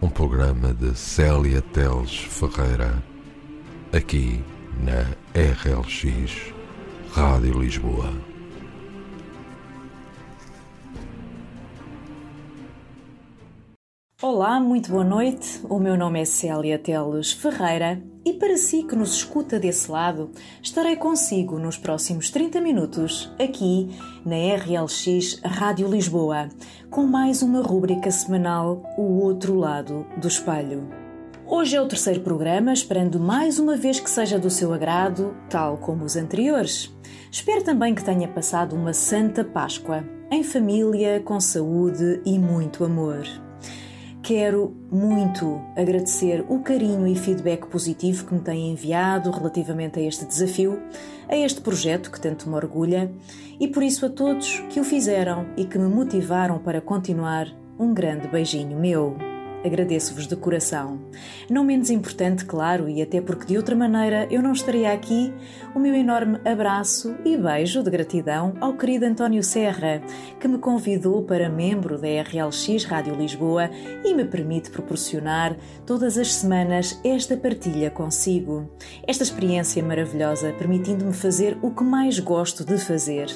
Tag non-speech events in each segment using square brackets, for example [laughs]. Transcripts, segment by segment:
um programa de Célia Teles Ferreira, aqui na RLX Rádio Lisboa. Olá, muito boa noite. O meu nome é Célia Teles Ferreira e para si que nos escuta desse lado, estarei consigo nos próximos 30 minutos aqui na RLX Rádio Lisboa, com mais uma rúbrica semanal O Outro Lado do Espelho. Hoje é o terceiro programa, esperando mais uma vez que seja do seu agrado, tal como os anteriores. Espero também que tenha passado uma Santa Páscoa, em família, com saúde e muito amor. Quero muito agradecer o carinho e feedback positivo que me têm enviado relativamente a este desafio, a este projeto que tanto me orgulha, e por isso a todos que o fizeram e que me motivaram para continuar, um grande beijinho meu. Agradeço-vos de coração. Não menos importante, claro, e até porque de outra maneira eu não estaria aqui, o meu enorme abraço e beijo de gratidão ao querido António Serra, que me convidou para membro da RLX Rádio Lisboa e me permite proporcionar todas as semanas esta partilha consigo. Esta experiência maravilhosa permitindo-me fazer o que mais gosto de fazer: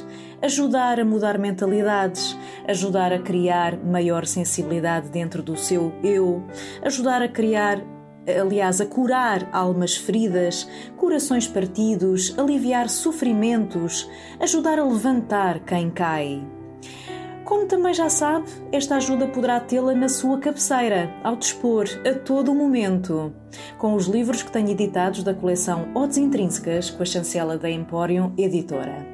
ajudar a mudar mentalidades, ajudar a criar maior sensibilidade dentro do seu eu eu, ajudar a criar aliás, a curar almas feridas, corações partidos, aliviar sofrimentos, ajudar a levantar quem cai. Como também já sabe, esta ajuda poderá tê-la na sua cabeceira, ao dispor, a todo momento, com os livros que tenho editados da coleção Odes Intrínsecas com a chancela da Emporium Editora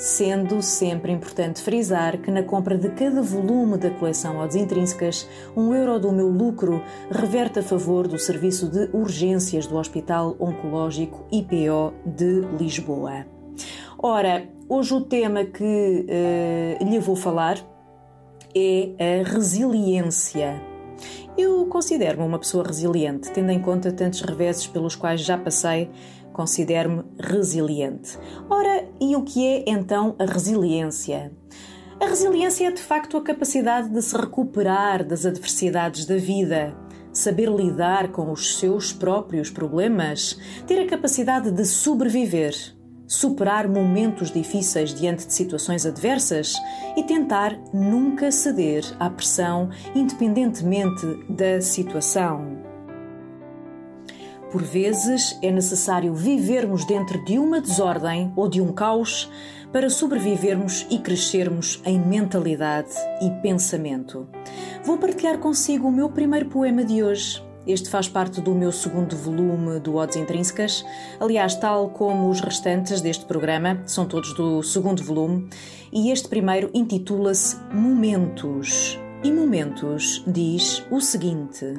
sendo sempre importante frisar que na compra de cada volume da coleção Odes Intrínsecas, um euro do meu lucro reverte a favor do Serviço de Urgências do Hospital Oncológico IPO de Lisboa. Ora, hoje o tema que uh, lhe vou falar é a resiliência. Eu considero-me uma pessoa resiliente, tendo em conta tantos reveses pelos quais já passei Considero-me resiliente. Ora, e o que é então a resiliência? A resiliência é de facto a capacidade de se recuperar das adversidades da vida, saber lidar com os seus próprios problemas, ter a capacidade de sobreviver, superar momentos difíceis diante de situações adversas e tentar nunca ceder à pressão, independentemente da situação. Por vezes é necessário vivermos dentro de uma desordem ou de um caos para sobrevivermos e crescermos em mentalidade e pensamento. Vou partilhar consigo o meu primeiro poema de hoje. Este faz parte do meu segundo volume do Odes Intrínsecas. Aliás, tal como os restantes deste programa, são todos do segundo volume. E este primeiro intitula-se Momentos. E Momentos diz o seguinte.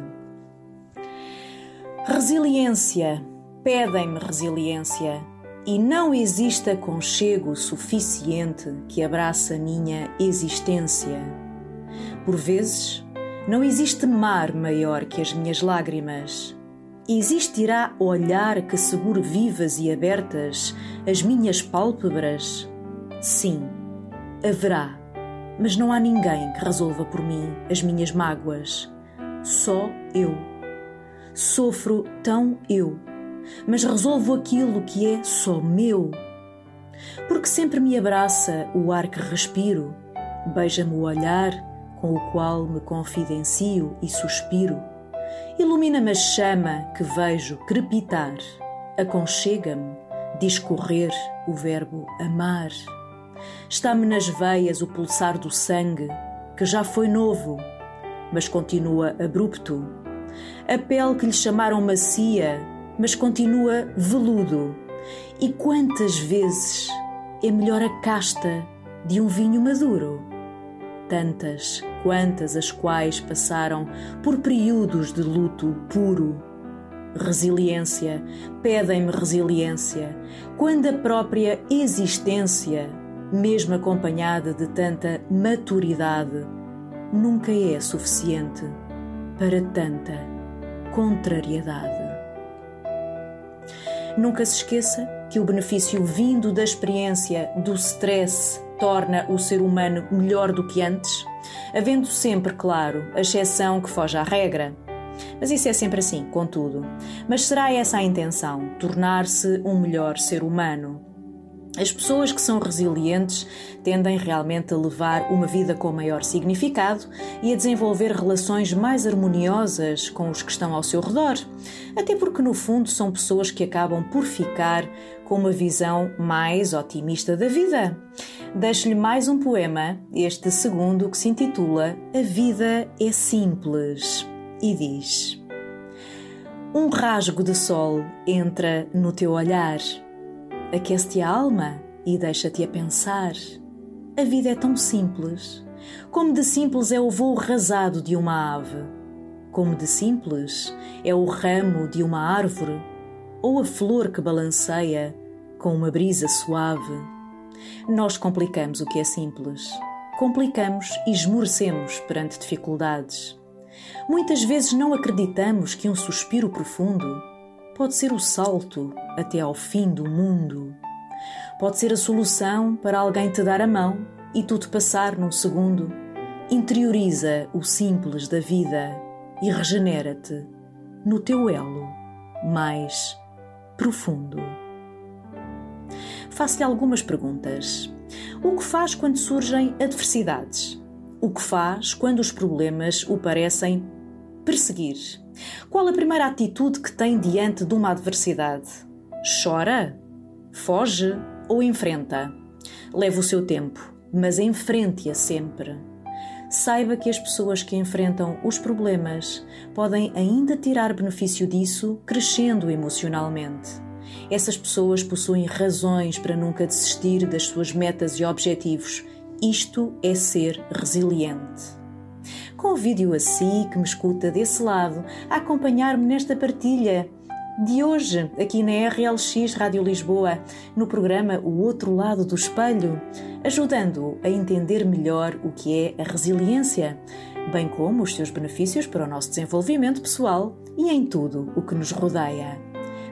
Resiliência. Pedem-me resiliência. E não existe aconchego suficiente que abraça a minha existência. Por vezes, não existe mar maior que as minhas lágrimas. Existirá olhar que segure vivas e abertas as minhas pálpebras? Sim, haverá, mas não há ninguém que resolva por mim as minhas mágoas. Só eu. Sofro tão eu, mas resolvo aquilo que é só meu. Porque sempre me abraça o ar que respiro, beija-me o olhar com o qual me confidencio e suspiro, ilumina-me a chama que vejo crepitar, aconchega-me, discorrer o verbo amar. Está-me nas veias o pulsar do sangue, que já foi novo, mas continua abrupto a pele que lhe chamaram macia, mas continua veludo. E quantas vezes é melhor a casta de um vinho maduro? Tantas quantas as quais passaram por períodos de luto puro. Resiliência, pedem-me resiliência, quando a própria existência, mesmo acompanhada de tanta maturidade, nunca é suficiente para tanta contrariedade. Nunca se esqueça que o benefício vindo da experiência do stress torna o ser humano melhor do que antes, havendo sempre, claro, a exceção que foge à regra. Mas isso é sempre assim, contudo. Mas será essa a intenção? Tornar-se um melhor ser humano? As pessoas que são resilientes tendem realmente a levar uma vida com maior significado e a desenvolver relações mais harmoniosas com os que estão ao seu redor, até porque, no fundo, são pessoas que acabam por ficar com uma visão mais otimista da vida. Deixo-lhe mais um poema, este segundo, que se intitula A Vida é Simples, e diz: Um rasgo de sol entra no teu olhar aquece-te a alma e deixa-te a pensar. A vida é tão simples. Como de simples é o voo rasado de uma ave. Como de simples é o ramo de uma árvore ou a flor que balanceia com uma brisa suave. Nós complicamos o que é simples. Complicamos e esmorecemos perante dificuldades. Muitas vezes não acreditamos que um suspiro profundo pode ser o salto até ao fim do mundo. Pode ser a solução para alguém te dar a mão e tudo passar num segundo. Interioriza o simples da vida e regenera-te no teu elo mais profundo. Faço-lhe algumas perguntas. O que faz quando surgem adversidades? O que faz quando os problemas o parecem perseguir? Qual a primeira atitude que tem diante de uma adversidade? Chora? Foge ou enfrenta? Leve o seu tempo, mas enfrente-a sempre. Saiba que as pessoas que enfrentam os problemas podem ainda tirar benefício disso crescendo emocionalmente. Essas pessoas possuem razões para nunca desistir das suas metas e objetivos. Isto é ser resiliente. Convido-o a si, que me escuta desse lado, a acompanhar-me nesta partilha de hoje, aqui na RLX Rádio Lisboa, no programa O Outro Lado do Espelho, ajudando-o a entender melhor o que é a resiliência, bem como os seus benefícios para o nosso desenvolvimento pessoal e em tudo o que nos rodeia.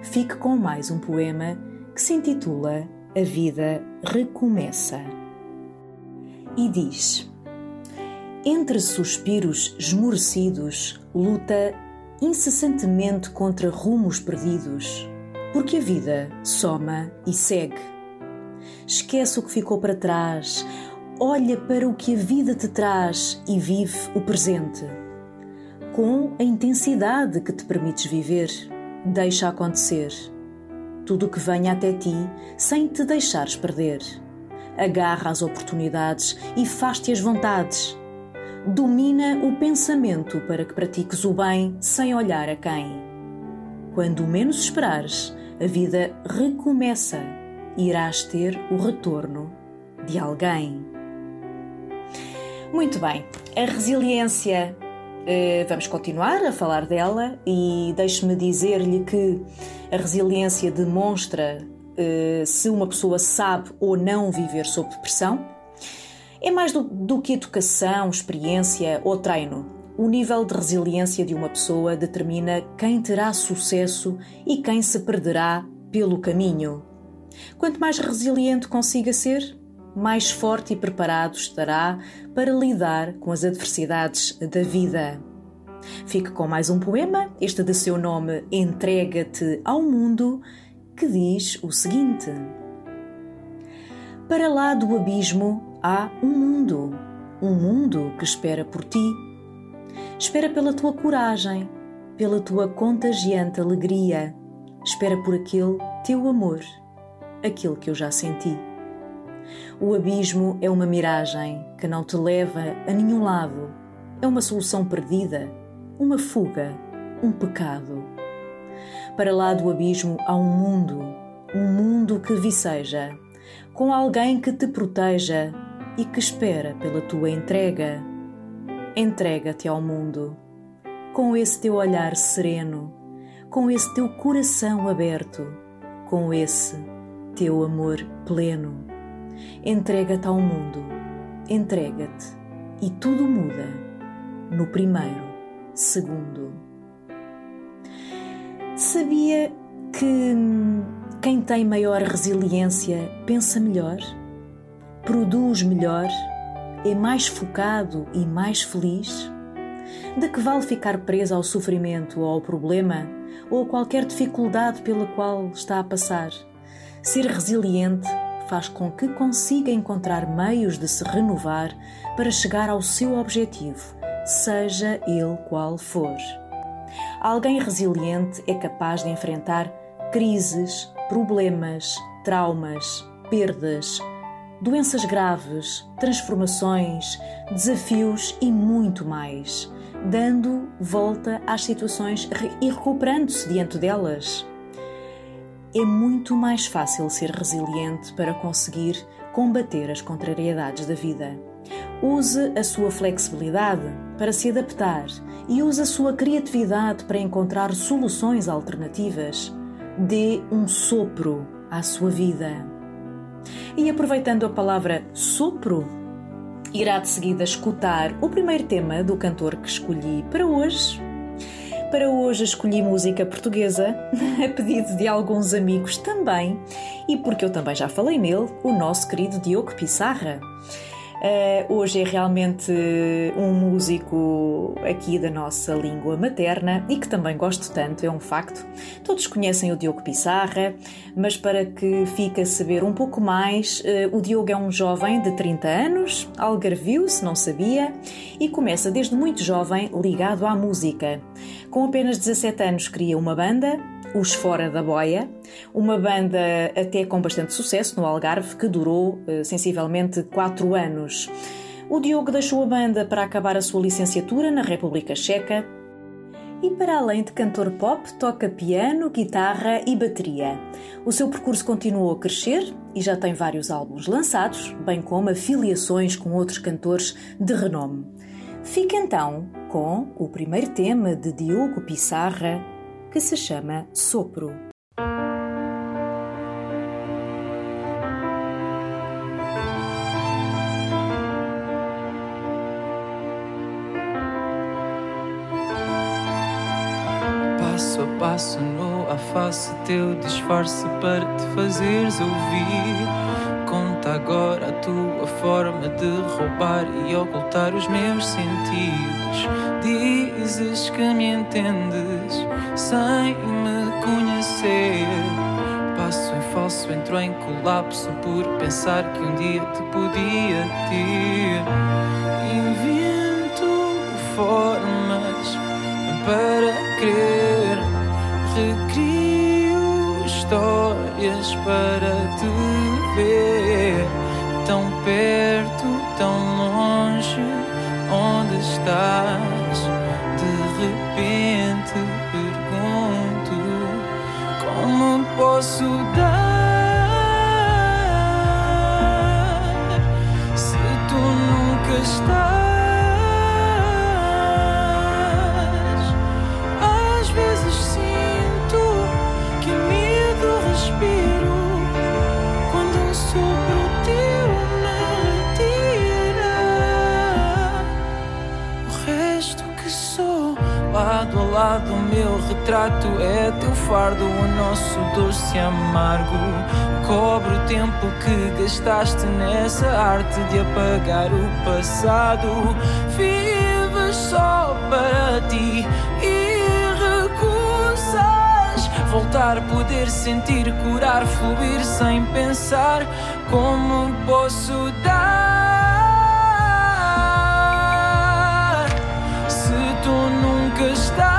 Fique com mais um poema que se intitula A Vida Recomeça. E diz entre suspiros esmorecidos, luta incessantemente contra rumos perdidos, porque a vida soma e segue. Esquece o que ficou para trás, olha para o que a vida te traz e vive o presente. Com a intensidade que te permites viver, deixa acontecer. Tudo o que venha até ti sem te deixares perder. Agarra as oportunidades e faz-te as vontades domina o pensamento para que pratiques o bem sem olhar a quem. Quando menos esperares, a vida recomeça e irás ter o retorno de alguém. Muito bem, a resiliência, eh, vamos continuar a falar dela e deixe-me dizer-lhe que a resiliência demonstra eh, se uma pessoa sabe ou não viver sob pressão é mais do, do que educação, experiência ou treino. O nível de resiliência de uma pessoa determina quem terá sucesso e quem se perderá pelo caminho. Quanto mais resiliente consiga ser, mais forte e preparado estará para lidar com as adversidades da vida. Fique com mais um poema, este de seu nome Entrega-te ao Mundo, que diz o seguinte: Para lá do abismo há um mundo, um mundo que espera por ti. Espera pela tua coragem, pela tua contagiante alegria. Espera por aquele teu amor, aquele que eu já senti. O abismo é uma miragem que não te leva a nenhum lado. É uma solução perdida, uma fuga, um pecado. Para lá do abismo há um mundo, um mundo que viceja, com alguém que te proteja, e que espera pela tua entrega. entrega-te ao mundo. Com esse teu olhar sereno, com esse teu coração aberto, com esse teu amor pleno. Entrega-te ao mundo, entrega-te e tudo muda no primeiro segundo. Sabia que hum, quem tem maior resiliência pensa melhor, produz melhor, é mais focado e mais feliz? De que vale ficar preso ao sofrimento ou ao problema ou a qualquer dificuldade pela qual está a passar? Ser resiliente faz com que consiga encontrar meios de se renovar para chegar ao seu objetivo, seja ele qual for. Alguém resiliente é capaz de enfrentar crises, problemas, traumas, perdas, doenças graves, transformações, desafios e muito mais, dando volta às situações e recuperando-se diante delas. É muito mais fácil ser resiliente para conseguir combater as contrariedades da vida. Use a sua flexibilidade para se adaptar e use a sua criatividade para encontrar soluções alternativas. Dê um sopro à sua vida. E aproveitando a palavra sopro, irá de seguida escutar o primeiro tema do cantor que escolhi para hoje. Para hoje escolhi música portuguesa, [laughs] a pedido de alguns amigos também, e porque eu também já falei nele, o nosso querido Diogo Pissarra. Uh, hoje é realmente um músico aqui da nossa língua materna e que também gosto tanto, é um facto. Todos conhecem o Diogo Pissarra, mas para que fique a saber um pouco mais, uh, o Diogo é um jovem de 30 anos, algarvio, se não sabia, e começa desde muito jovem ligado à música. Com apenas 17 anos cria uma banda, os Fora da Boia, uma banda até com bastante sucesso no Algarve que durou uh, sensivelmente 4 anos. O Diogo deixou a banda para acabar a sua licenciatura na República Checa e, para além de cantor pop, toca piano, guitarra e bateria. O seu percurso continuou a crescer e já tem vários álbuns lançados, bem como afiliações com outros cantores de renome. Fica então com o primeiro tema de Diogo Pissarra, que se chama Sopro. Passo a passo no a face teu disfarce para te fazeres ouvir. Conta agora a tua forma de roubar e ocultar os meus sentidos. Dizes que me entendes sem me conhecer. Passo em falso, entro em colapso por pensar que um dia te podia ter. Invento formas para crer, recrio histórias para te ver. Tão perto, tão longe, onde estás? De repente posso dar Lado a lado, o meu retrato é teu fardo, o nosso doce amargo. Cobre o tempo que gastaste nessa arte de apagar o passado. Vives só para ti e recusas voltar, poder sentir, curar, fluir sem pensar. Como posso dar se tu nunca estás? Às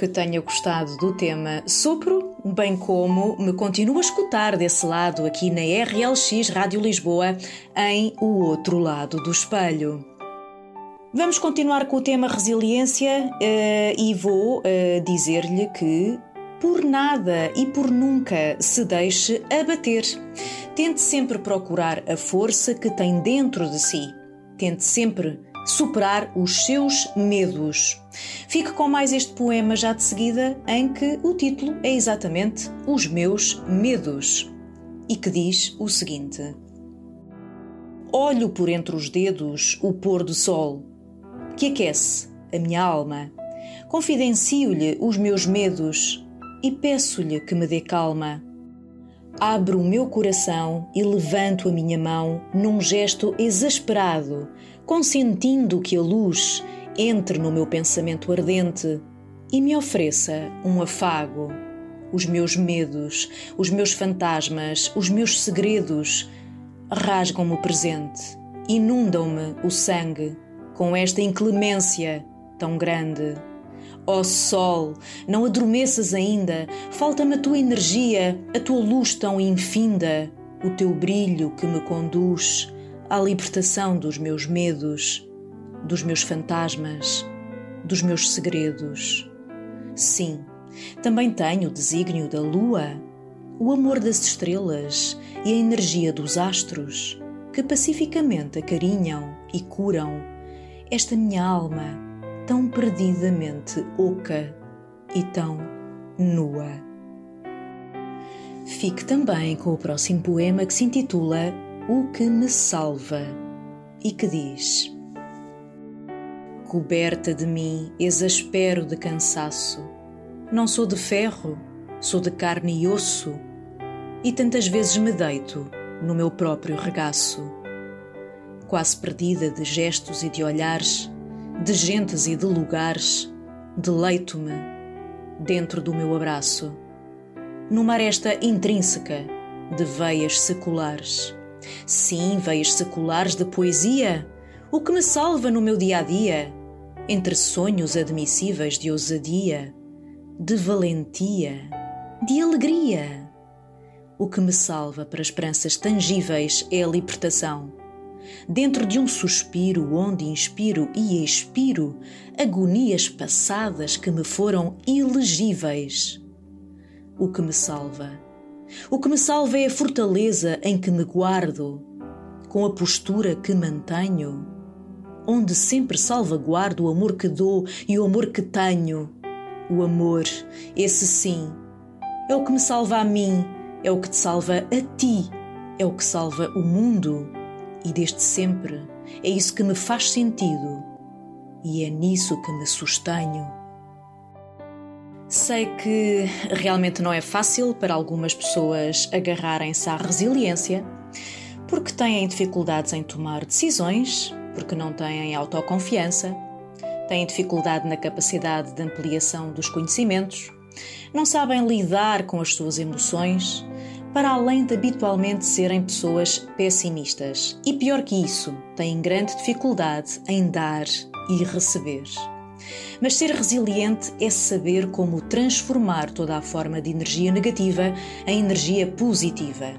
que tenha gostado do tema Sopro, bem como me continue a escutar desse lado aqui na RLX Rádio Lisboa, em O Outro Lado do Espelho. Vamos continuar com o tema resiliência uh, e vou uh, dizer-lhe que por nada e por nunca se deixe abater. Tente sempre procurar a força que tem dentro de si. Tente sempre superar os seus medos. Fique com mais este poema já de seguida, em que o título é exatamente Os Meus Medos e que diz o seguinte: Olho por entre os dedos o pôr do sol, que aquece a minha alma. Confidencio-lhe os meus medos e peço-lhe que me dê calma. Abro o meu coração e levanto a minha mão num gesto exasperado consentindo que a luz entre no meu pensamento ardente e me ofereça um afago. Os meus medos, os meus fantasmas, os meus segredos rasgam-me o presente, inundam-me o sangue com esta inclemência tão grande. Ó oh Sol, não adormeças ainda, falta-me a tua energia, a tua luz tão infinda, o teu brilho que me conduz à libertação dos meus medos, dos meus fantasmas, dos meus segredos. Sim, também tenho o desígnio da lua, o amor das estrelas e a energia dos astros que pacificamente acarinham e curam esta minha alma tão perdidamente oca e tão nua. Fique também com o próximo poema que se intitula o que me salva e que diz: Coberta de mim, exaspero de cansaço. Não sou de ferro, sou de carne e osso, e tantas vezes me deito no meu próprio regaço. Quase perdida de gestos e de olhares, de gentes e de lugares, deleito-me dentro do meu abraço, numa aresta intrínseca de veias seculares Sim, veias seculares de poesia, o que me salva no meu dia a dia, entre sonhos admissíveis de ousadia, de valentia, de alegria. O que me salva para esperanças tangíveis é a libertação. Dentro de um suspiro onde inspiro e expiro agonias passadas que me foram ilegíveis. O que me salva o que me salva é a fortaleza em que me guardo, com a postura que mantenho, onde sempre salvaguardo o amor que dou e o amor que tenho. O amor, esse sim, é o que me salva a mim, é o que te salva a ti, é o que salva o mundo e desde sempre é isso que me faz sentido e é nisso que me sustenho. Sei que realmente não é fácil para algumas pessoas agarrarem-se à resiliência, porque têm dificuldades em tomar decisões, porque não têm autoconfiança, têm dificuldade na capacidade de ampliação dos conhecimentos, não sabem lidar com as suas emoções, para além de habitualmente serem pessoas pessimistas. E pior que isso, têm grande dificuldade em dar e receber. Mas ser resiliente é saber como transformar toda a forma de energia negativa em energia positiva.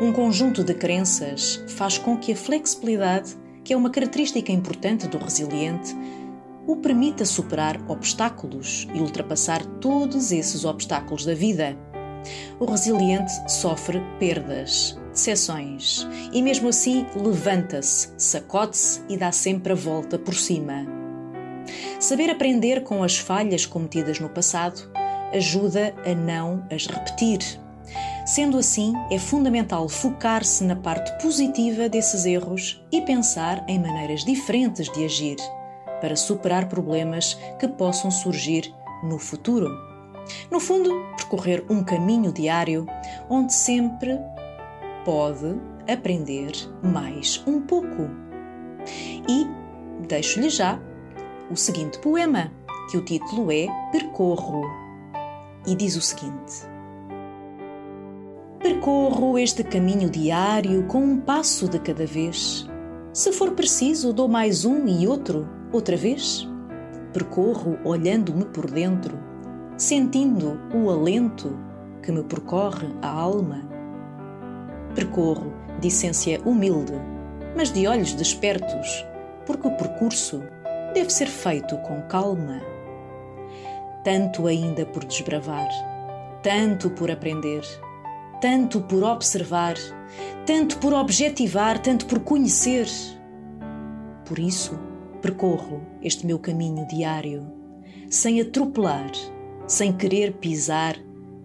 Um conjunto de crenças faz com que a flexibilidade, que é uma característica importante do resiliente, o permita superar obstáculos e ultrapassar todos esses obstáculos da vida. O resiliente sofre perdas, decepções. E mesmo assim, levanta-se, sacode-se e dá sempre a volta por cima. Saber aprender com as falhas cometidas no passado ajuda a não as repetir. Sendo assim, é fundamental focar-se na parte positiva desses erros e pensar em maneiras diferentes de agir para superar problemas que possam surgir no futuro. No fundo, percorrer um caminho diário onde sempre pode aprender mais um pouco. E deixo-lhe já o seguinte poema, que o título é Percorro, e diz o seguinte: Percorro este caminho diário com um passo de cada vez. Se for preciso, dou mais um e outro, outra vez. Percorro olhando-me por dentro, sentindo o alento que me percorre a alma Percorro de essência humilde, mas de olhos despertos, porque o percurso deve ser feito com calma. Tanto ainda por desbravar, tanto por aprender, tanto por observar, tanto por objetivar, tanto por conhecer. Por isso, percorro este meu caminho diário, sem atropelar, sem querer pisar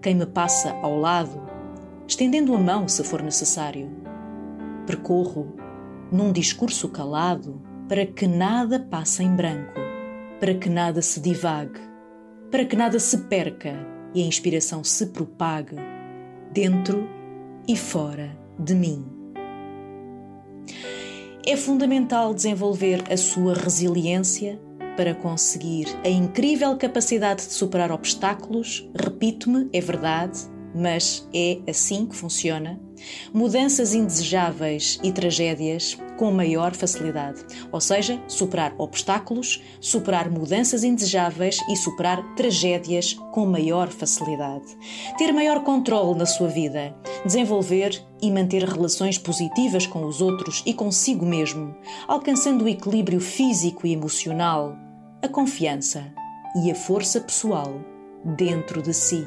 quem me passa ao lado estendendo a mão se for necessário. Percorro num discurso calado para que nada passe em branco, para que nada se divague, para que nada se perca e a inspiração se propague dentro e fora de mim. É fundamental desenvolver a sua resiliência para conseguir a incrível capacidade de superar obstáculos, repito-me, é verdade, mas é assim que funciona. Mudanças indesejáveis e tragédias com maior facilidade, ou seja, superar obstáculos, superar mudanças indesejáveis e superar tragédias com maior facilidade. Ter maior controle na sua vida, desenvolver e manter relações positivas com os outros e consigo mesmo, alcançando o equilíbrio físico e emocional, a confiança e a força pessoal dentro de si.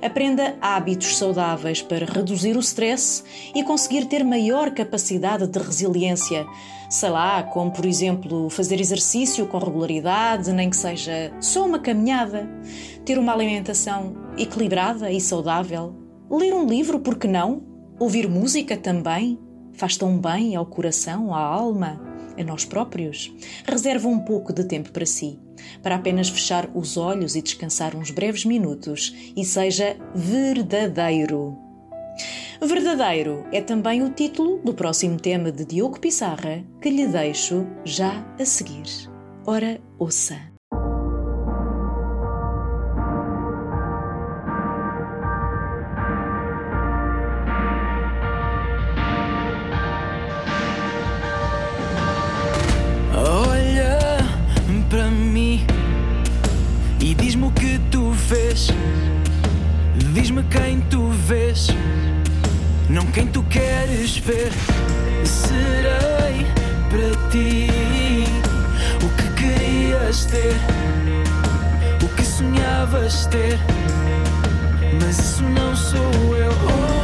Aprenda hábitos saudáveis para reduzir o stress e conseguir ter maior capacidade de resiliência. Sei lá, como por exemplo fazer exercício com regularidade, nem que seja só uma caminhada, ter uma alimentação equilibrada e saudável, ler um livro, por que não? Ouvir música também faz tão bem ao coração, à alma a nós próprios, reserva um pouco de tempo para si, para apenas fechar os olhos e descansar uns breves minutos e seja verdadeiro. Verdadeiro é também o título do próximo tema de Diogo Pissarra, que lhe deixo já a seguir. Ora, ouça. Diz-me quem tu vês, não quem tu queres ver. Serei para ti o que querias ter, o que sonhavas ter. Mas isso não sou eu. Ontem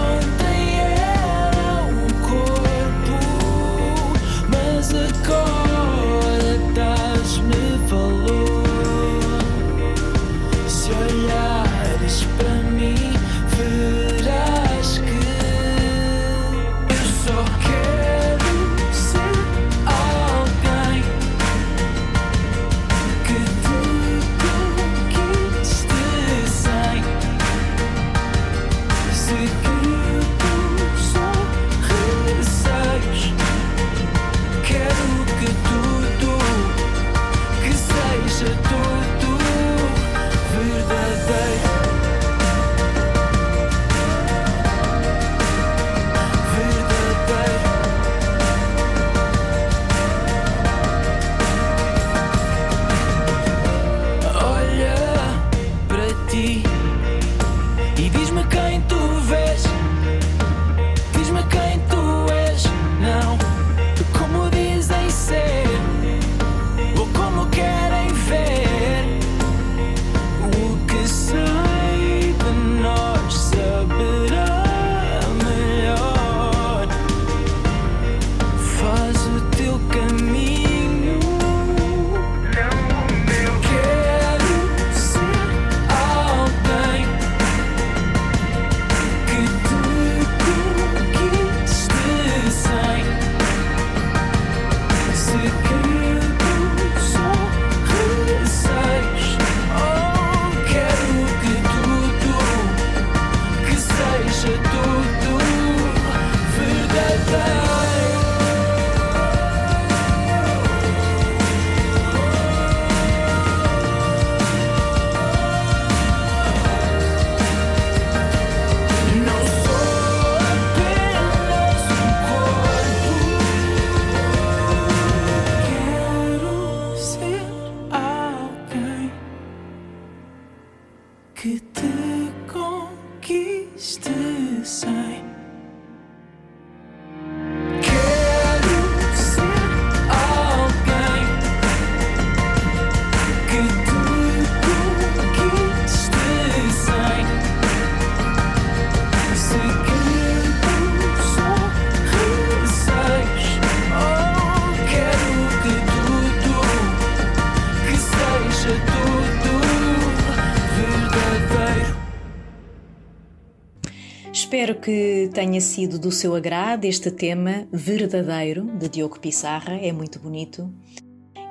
tenha sido do seu agrado este tema verdadeiro de Diogo Pissarra, é muito bonito.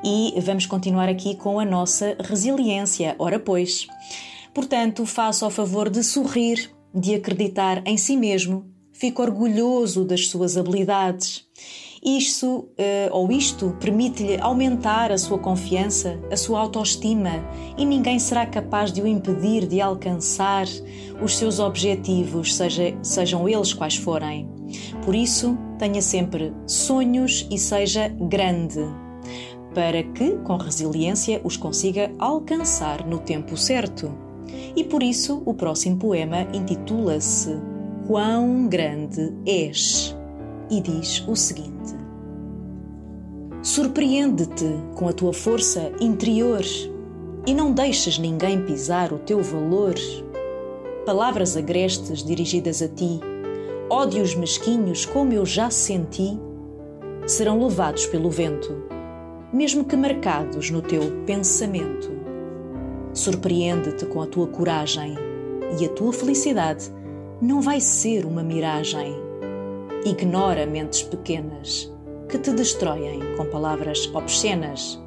E vamos continuar aqui com a nossa resiliência. Ora, pois. Portanto, faça o favor de sorrir, de acreditar em si mesmo, fique orgulhoso das suas habilidades isto, uh, ou isto permite-lhe aumentar a sua confiança, a sua autoestima e ninguém será capaz de o impedir de alcançar os seus objetivos, seja, sejam eles quais forem. Por isso, tenha sempre sonhos e seja grande, para que, com resiliência, os consiga alcançar no tempo certo. E por isso, o próximo poema intitula-se Quão Grande És e diz o seguinte: Surpreende-te com a tua força interior e não deixes ninguém pisar o teu valor. Palavras agrestes dirigidas a ti, ódios mesquinhos como eu já senti, serão levados pelo vento, mesmo que marcados no teu pensamento. Surpreende-te com a tua coragem e a tua felicidade não vai ser uma miragem Ignora mentes pequenas que te destroem com palavras obscenas.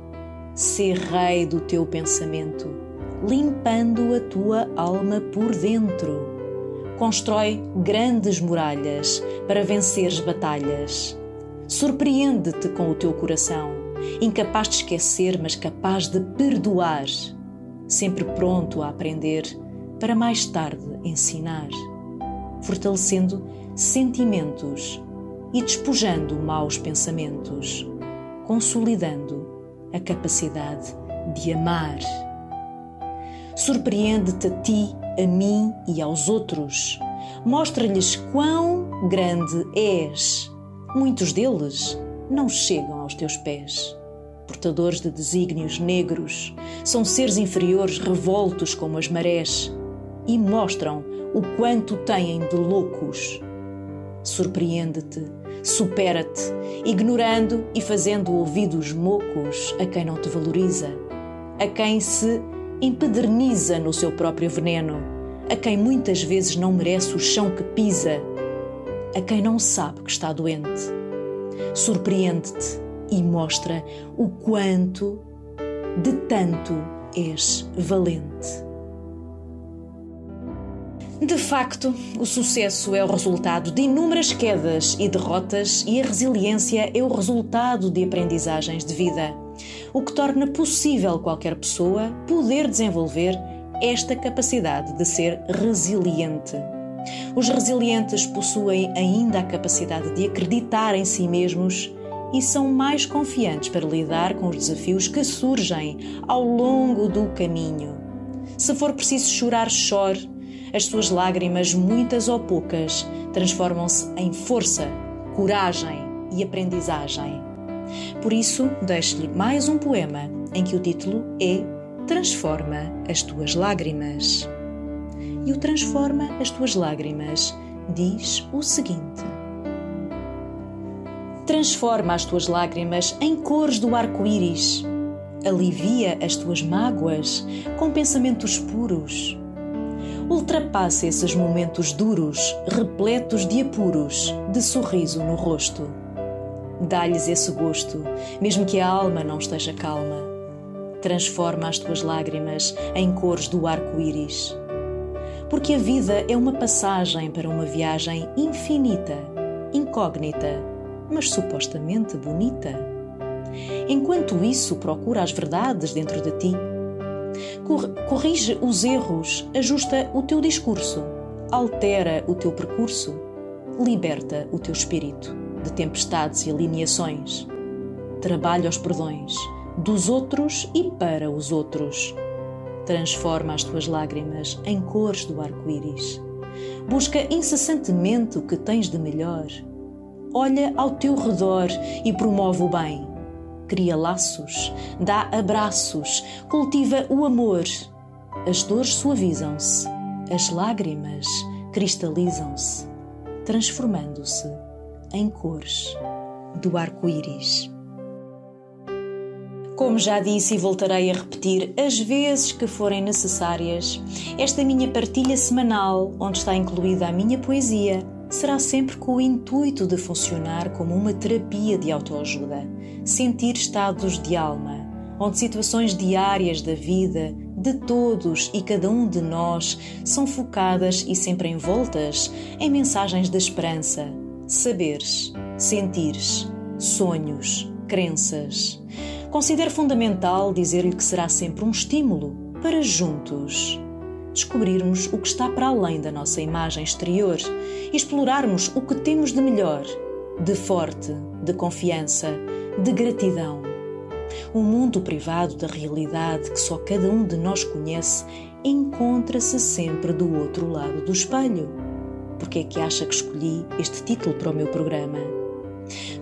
Sê rei do teu pensamento, limpando a tua alma por dentro. Constrói grandes muralhas para venceres batalhas. Surpreende-te com o teu coração, incapaz de esquecer, mas capaz de perdoar, sempre pronto a aprender para mais tarde ensinar, fortalecendo sentimentos e despojando maus pensamentos, consolidando a capacidade de amar. Surpreende-te a ti, a mim e aos outros. Mostra-lhes quão grande és. Muitos deles não chegam aos teus pés. Portadores de desígnios negros, são seres inferiores revoltos como as marés e mostram o quanto têm de loucos Surpreende-te, supera-te, ignorando e fazendo ouvidos mocos a quem não te valoriza, a quem se empederniza no seu próprio veneno, a quem muitas vezes não merece o chão que pisa, a quem não sabe que está doente. Surpreende-te e mostra o quanto de tanto és valente. De facto, o sucesso é o resultado de inúmeras quedas e derrotas e a resiliência é o resultado de aprendizagens de vida, o que torna possível qualquer pessoa poder desenvolver esta capacidade de ser resiliente. Os resilientes possuem ainda a capacidade de acreditar em si mesmos e são mais confiantes para lidar com os desafios que surgem ao longo do caminho. Se for preciso chorar, chore as suas lágrimas, muitas ou poucas, transformam-se em força, coragem e aprendizagem. Por isso, deixo-lhe mais um poema em que o título é Transforma as tuas lágrimas. E o Transforma as tuas lágrimas diz o seguinte: Transforma as tuas lágrimas em cores do arco-íris. Alivia as tuas mágoas com pensamentos puros ultrapassa esses momentos duros, repletos de apuros, de sorriso no rosto. Dá-lhes esse gosto, mesmo que a alma não esteja calma. Transforma as tuas lágrimas em cores do arco-íris. Porque a vida é uma passagem para uma viagem infinita, incógnita, mas supostamente bonita. Enquanto isso, procura as verdades dentro de ti corrige os erros, ajusta o teu discurso, altera o teu percurso, liberta o teu espírito de tempestades e alineações. Trabalha os perdões dos outros e para os outros. Transforma as tuas lágrimas em cores do arco-íris. Busca incessantemente o que tens de melhor. Olha ao teu redor e promove o bem cria laços, dá abraços, cultiva o amor. As dores suavizam-se, as lágrimas cristalizam-se, transformando-se em cores do arco-íris. Como já disse e voltarei a repetir as vezes que forem necessárias, esta minha partilha semanal, onde está incluída a minha poesia, será sempre com o intuito de funcionar como uma terapia de autoajuda, sentir estados de alma, onde situações diárias da vida de todos e cada um de nós são focadas e sempre envoltas em mensagens de esperança, saberes, sentires, sonhos, crenças. Considero fundamental dizer-lhe que será sempre um estímulo para juntos descobrirmos o que está para além da nossa imagem exterior e explorarmos o que temos de melhor, de forte, de confiança, de gratidão o mundo privado da realidade que só cada um de nós conhece encontra-se sempre do outro lado do espelho. Por que é que acha que escolhi este título para o meu programa?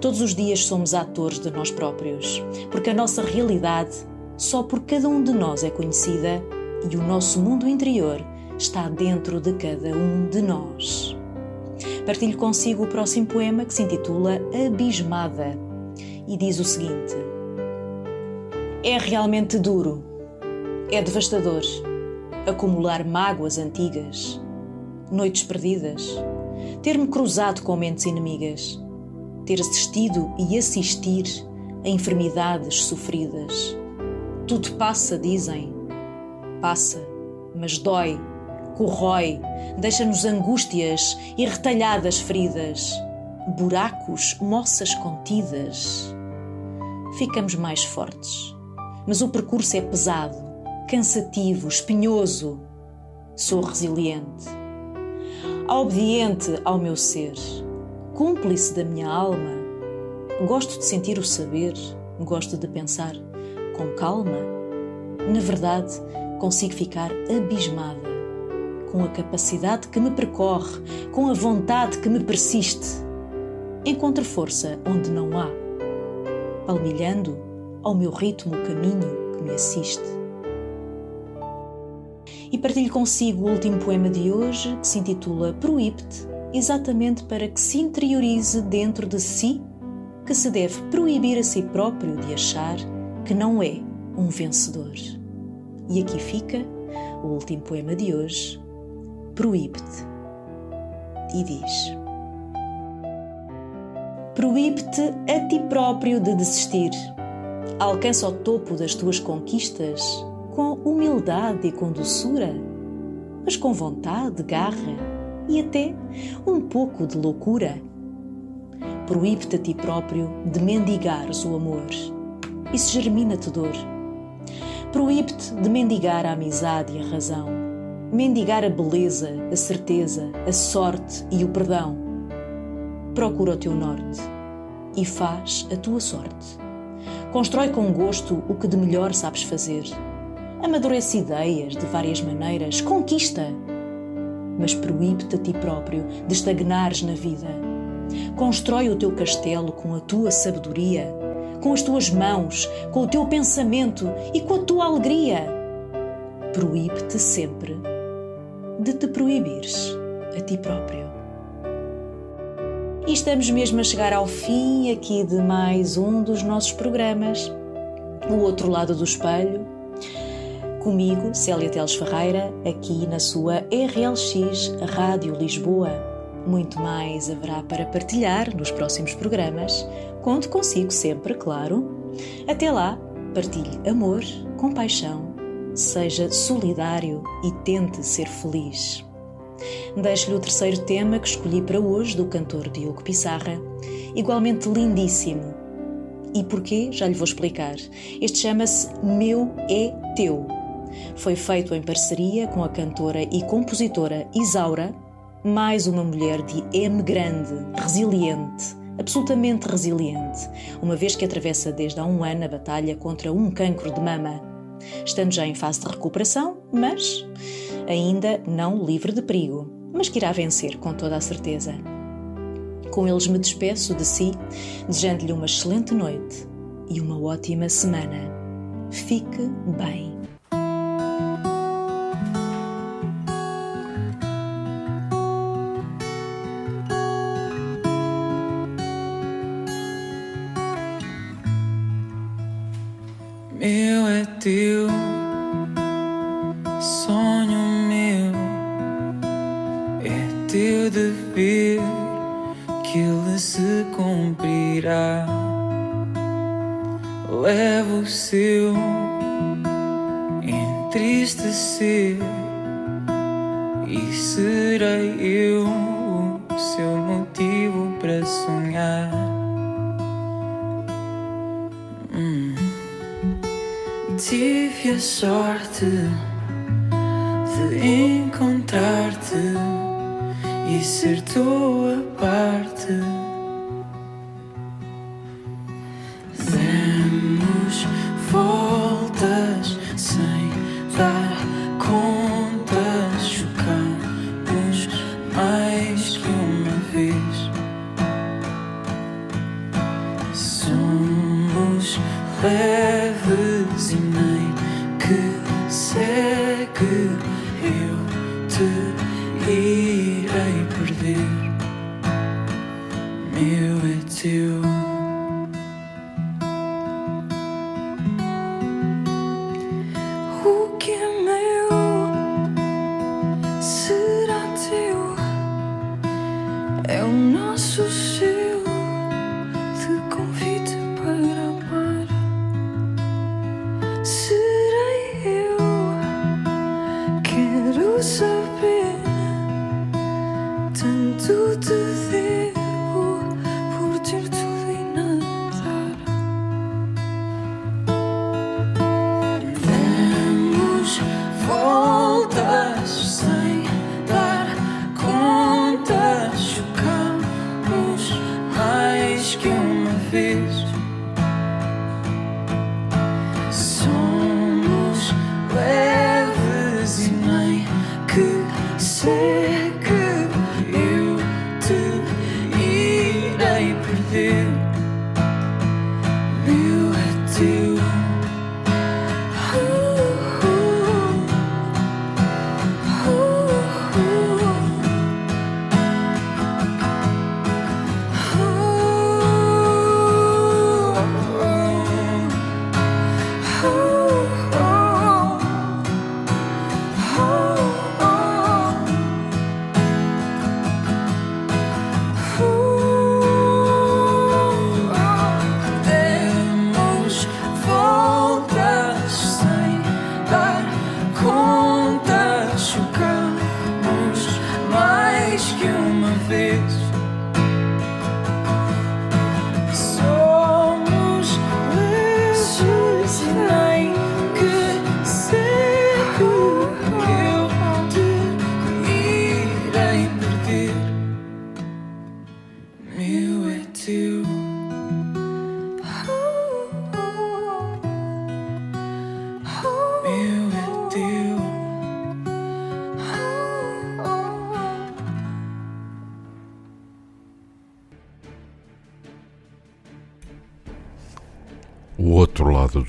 Todos os dias somos atores de nós próprios, porque a nossa realidade só por cada um de nós é conhecida e o nosso mundo interior está dentro de cada um de nós. Partilho consigo o próximo poema que se intitula Abismada e diz o seguinte: é realmente duro, é devastador acumular mágoas antigas, noites perdidas, ter-me cruzado com mentes inimigas, ter assistido e assistir a enfermidades sofridas. Tudo passa, dizem. Passa, mas dói, corrói, deixa-nos angústias e retalhadas feridas, buracos, moças contidas. Ficamos mais fortes mas o percurso é pesado, cansativo, espinhoso. Sou resiliente, obediente ao meu ser, cúmplice da minha alma. Gosto de sentir o saber, gosto de pensar com calma. Na verdade, consigo ficar abismada com a capacidade que me percorre, com a vontade que me persiste. Encontro força onde não há. Palmilhando, ao meu ritmo o caminho que me assiste. E partilho consigo o último poema de hoje, que se intitula Proíbe-te, exatamente para que se interiorize dentro de si que se deve proibir a si próprio de achar que não é um vencedor. E aqui fica o último poema de hoje, Proíbe-te. E diz: Proíbe-te a ti próprio de desistir Alcança o topo das tuas conquistas com humildade e com doçura, mas com vontade, garra e até um pouco de loucura. Proíbe-te a ti próprio de mendigares o amor. Isso germina-te dor. Proíbe-te de mendigar a amizade e a razão, mendigar a beleza, a certeza, a sorte e o perdão. Procura o teu norte e faz a tua sorte. Constrói com gosto o que de melhor sabes fazer. Amadurece ideias de várias maneiras, conquista. Mas proíbe-te a ti próprio de estagnares na vida. Constrói o teu castelo com a tua sabedoria, com as tuas mãos, com o teu pensamento e com a tua alegria. Proíbe-te sempre de te proibires a ti próprio. E estamos mesmo a chegar ao fim aqui de mais um dos nossos programas, O Outro Lado do Espelho, comigo, Célia Teles Ferreira, aqui na sua RLX Rádio Lisboa. Muito mais haverá para partilhar nos próximos programas. Conto consigo sempre, claro. Até lá, partilhe amor, compaixão, seja solidário e tente ser feliz. Deixo-lhe o terceiro tema que escolhi para hoje, do cantor Diogo Pissarra, igualmente lindíssimo. E porquê? Já lhe vou explicar. Este chama-se Meu é Teu. Foi feito em parceria com a cantora e compositora Isaura, mais uma mulher de M grande, resiliente, absolutamente resiliente, uma vez que atravessa desde há um ano a batalha contra um cancro de mama. Estando já em fase de recuperação, mas ainda não livre de perigo, mas que irá vencer com toda a certeza. Com eles me despeço de si, desejando-lhe uma excelente noite e uma ótima semana. Fique bem. Seu motivo para sonhar. Hum. Tive a sorte de encontrar-te e ser tua parte.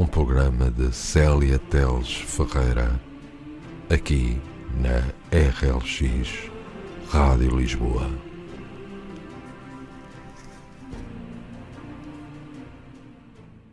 um programa de Célia Teles Ferreira, aqui na RLX Rádio Lisboa.